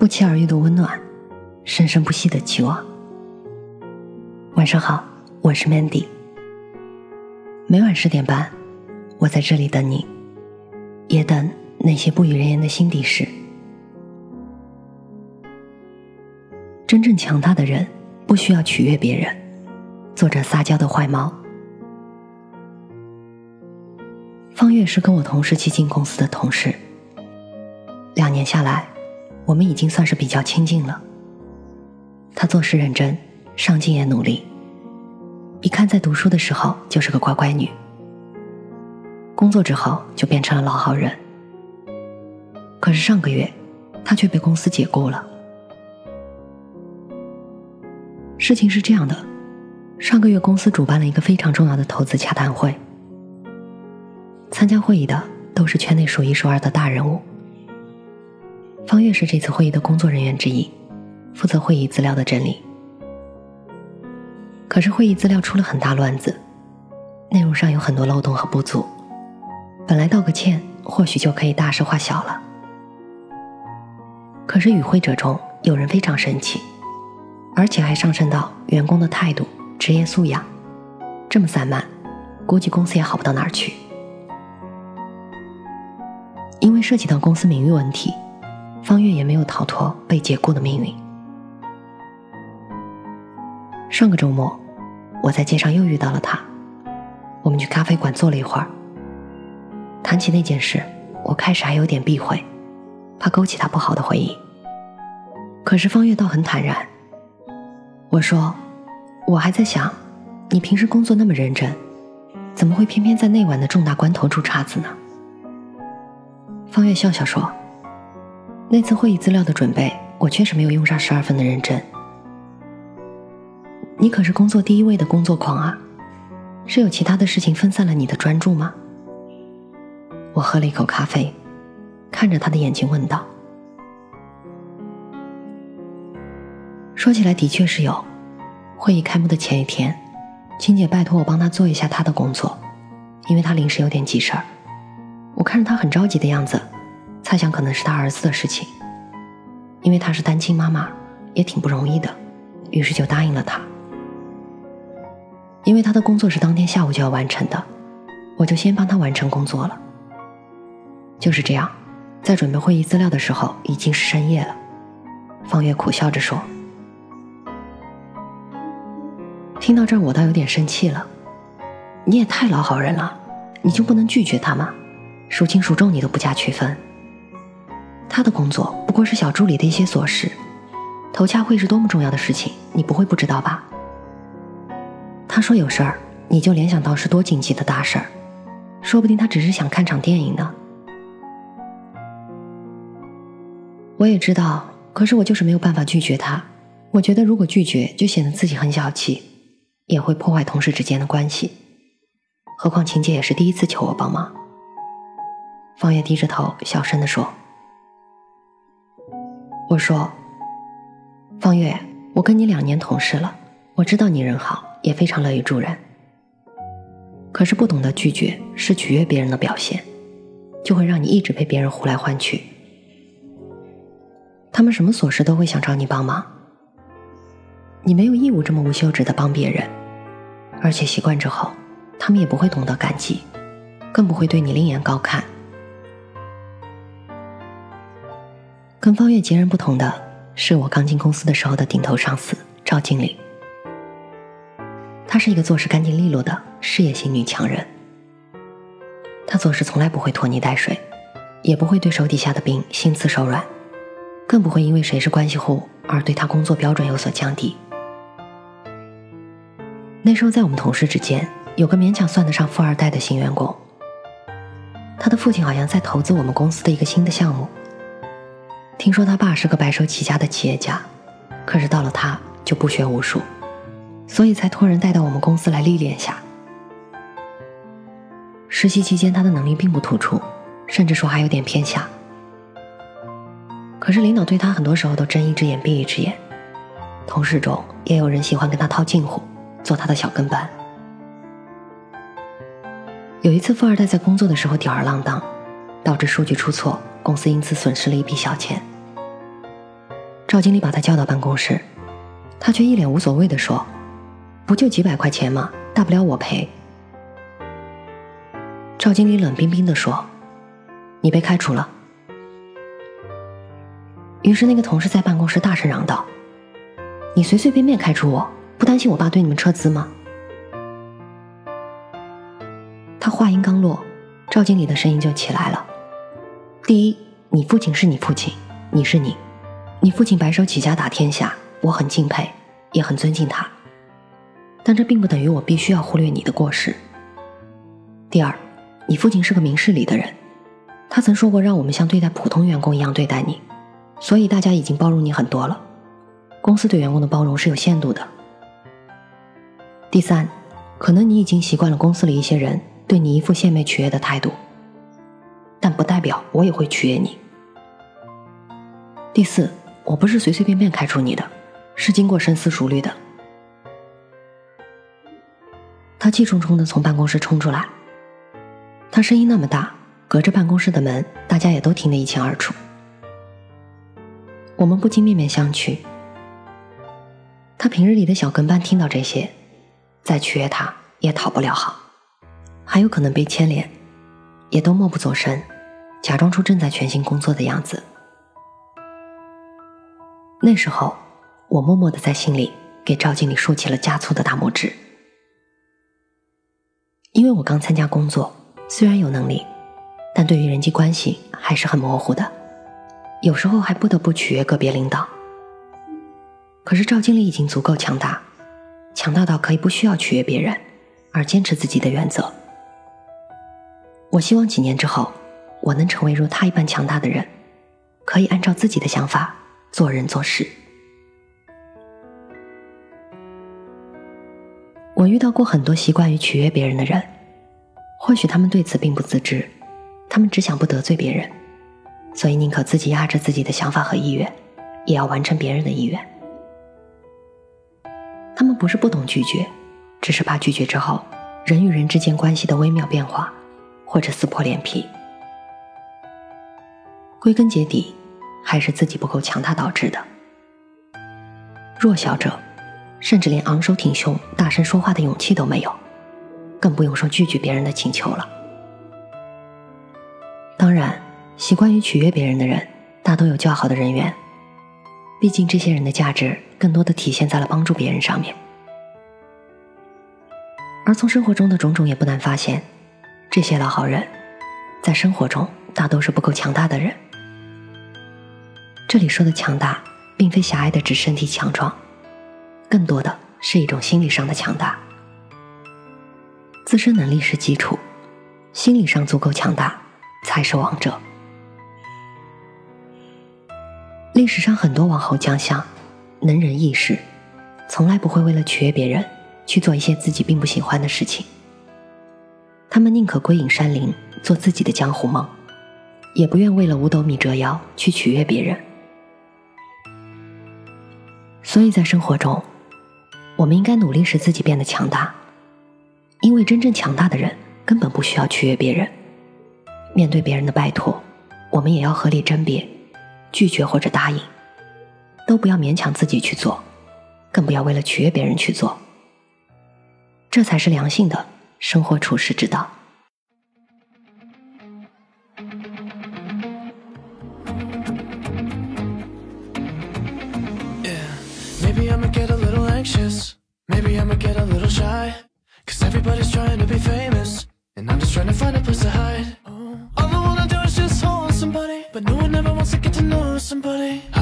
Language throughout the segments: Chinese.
不期而遇的温暖，生生不息的期望。晚上好，我是 Mandy。每晚十点半，我在这里等你，也等那些不语人言的心底事。真正强大的人，不需要取悦别人，做着撒娇的坏猫。方月是跟我同时期进公司的同事，两年下来，我们已经算是比较亲近了。他做事认真，上进也努力，一看在读书的时候就是个乖乖女，工作之后就变成了老好人。可是上个月，他却被公司解雇了。事情是这样的，上个月公司主办了一个非常重要的投资洽谈会。参加会议的都是圈内数一数二的大人物。方月是这次会议的工作人员之一，负责会议资料的整理。可是会议资料出了很大乱子，内容上有很多漏洞和不足。本来道个歉或许就可以大事化小了，可是与会者中有人非常生气，而且还上升到员工的态度、职业素养，这么散漫，估计公司也好不到哪儿去。因为涉及到公司名誉问题，方月也没有逃脱被解雇的命运。上个周末，我在街上又遇到了他，我们去咖啡馆坐了一会儿。谈起那件事，我开始还有点避讳，怕勾起他不好的回忆。可是方月倒很坦然。我说：“我还在想，你平时工作那么认真，怎么会偏偏在那晚的重大关头出岔子呢？”方月笑笑说：“那次会议资料的准备，我确实没有用上十二分的认真。你可是工作第一位的工作狂啊，是有其他的事情分散了你的专注吗？”我喝了一口咖啡，看着他的眼睛问道：“说起来的确是有。会议开幕的前一天，青姐拜托我帮她做一下她的工作，因为她临时有点急事儿。”我看着她很着急的样子，猜想可能是他儿子的事情，因为他是单亲妈妈，也挺不容易的，于是就答应了他。因为他的工作是当天下午就要完成的，我就先帮他完成工作了。就是这样，在准备会议资料的时候已经是深夜了。方月苦笑着说：“听到这儿，我倒有点生气了。你也太老好人了，你就不能拒绝他吗？”孰轻孰重你都不加区分。他的工作不过是小助理的一些琐事，投洽会是多么重要的事情，你不会不知道吧？他说有事儿，你就联想到是多紧急的大事儿，说不定他只是想看场电影呢。我也知道，可是我就是没有办法拒绝他。我觉得如果拒绝，就显得自己很小气，也会破坏同事之间的关系。何况秦姐也是第一次求我帮忙。方月低着头，小声地说：“我说，方月，我跟你两年同事了，我知道你人好，也非常乐于助人。可是不懂得拒绝是取悦别人的表现，就会让你一直被别人呼来唤去。他们什么琐事都会想找你帮忙，你没有义务这么无休止的帮别人，而且习惯之后，他们也不会懂得感激，更不会对你另眼高看。”跟方月截然不同的是，我刚进公司的时候的顶头上司赵经理。她是一个做事干净利落的事业型女强人。她做事从来不会拖泥带水，也不会对手底下的兵心慈手软，更不会因为谁是关系户而对她工作标准有所降低。那时候在我们同事之间，有个勉强算得上富二代的新员工，他的父亲好像在投资我们公司的一个新的项目。听说他爸是个白手起家的企业家，可是到了他就不学无术，所以才托人带到我们公司来历练下。实习期间他的能力并不突出，甚至说还有点偏下。可是领导对他很多时候都睁一只眼闭一只眼，同事中也有人喜欢跟他套近乎，做他的小跟班。有一次富二代在工作的时候吊儿郎当，导致数据出错，公司因此损失了一笔小钱。赵经理把他叫到办公室，他却一脸无所谓的说：“不就几百块钱吗？大不了我赔。”赵经理冷冰冰的说：“你被开除了。”于是那个同事在办公室大声嚷道：“你随随便便开除我，不担心我爸对你们撤资吗？”他话音刚落，赵经理的声音就起来了：“第一，你父亲是你父亲，你是你，你父亲白手起家打天下，我很敬佩，也很尊敬他，但这并不等于我必须要忽略你的过失。第二，你父亲是个明事理的人，他曾说过让我们像对待普通员工一样对待你。”所以大家已经包容你很多了，公司对员工的包容是有限度的。第三，可能你已经习惯了公司里一些人对你一副献媚取悦的态度，但不代表我也会取悦你。第四，我不是随随便便开除你的，是经过深思熟虑的。他气冲冲的从办公室冲出来，他声音那么大，隔着办公室的门，大家也都听得一清二楚。我们不禁面面相觑。他平日里的小跟班听到这些，再取悦他也讨不了好，还有可能被牵连，也都默不作声，假装出正在全心工作的样子。那时候，我默默的在心里给赵经理竖起了加粗的大拇指，因为我刚参加工作，虽然有能力，但对于人际关系还是很模糊的。有时候还不得不取悦个别领导，可是赵经理已经足够强大，强大到可以不需要取悦别人，而坚持自己的原则。我希望几年之后，我能成为如他一般强大的人，可以按照自己的想法做人做事。我遇到过很多习惯于取悦别人的人，或许他们对此并不自知，他们只想不得罪别人。所以宁可自己压着自己的想法和意愿，也要完成别人的意愿。他们不是不懂拒绝，只是怕拒绝之后人与人之间关系的微妙变化，或者撕破脸皮。归根结底，还是自己不够强大导致的。弱小者，甚至连昂首挺胸、大声说话的勇气都没有，更不用说拒绝别人的请求了。当然。习惯于取悦别人的人，大都有较好的人缘。毕竟这些人的价值更多的体现在了帮助别人上面。而从生活中的种种，也不难发现，这些老好人，在生活中大都是不够强大的人。这里说的强大，并非狭隘的指身体强壮，更多的是一种心理上的强大。自身能力是基础，心理上足够强大，才是王者。历史上很多王侯将相，能人异士，从来不会为了取悦别人去做一些自己并不喜欢的事情。他们宁可归隐山林，做自己的江湖梦，也不愿为了五斗米折腰去取悦别人。所以在生活中我们应该努力使自己变得强大。因为真正强大的人根本不需要取悦别人。面对别人的拜托我们也要合理甄别拒绝或者答应。都不要勉强自己去做更不要为了取悦别人去做。这才是良性的生活处事之道。somebody.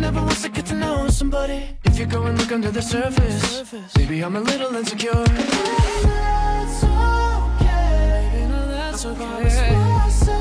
one wants to get to know somebody. If you go and look under the surface, maybe I'm a little insecure. That's okay, that's okay.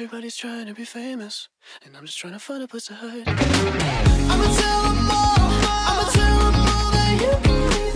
Everybody's trying to be famous, and I'm just trying to find a place to hide. I'ma a all, I'ma a all that you believe.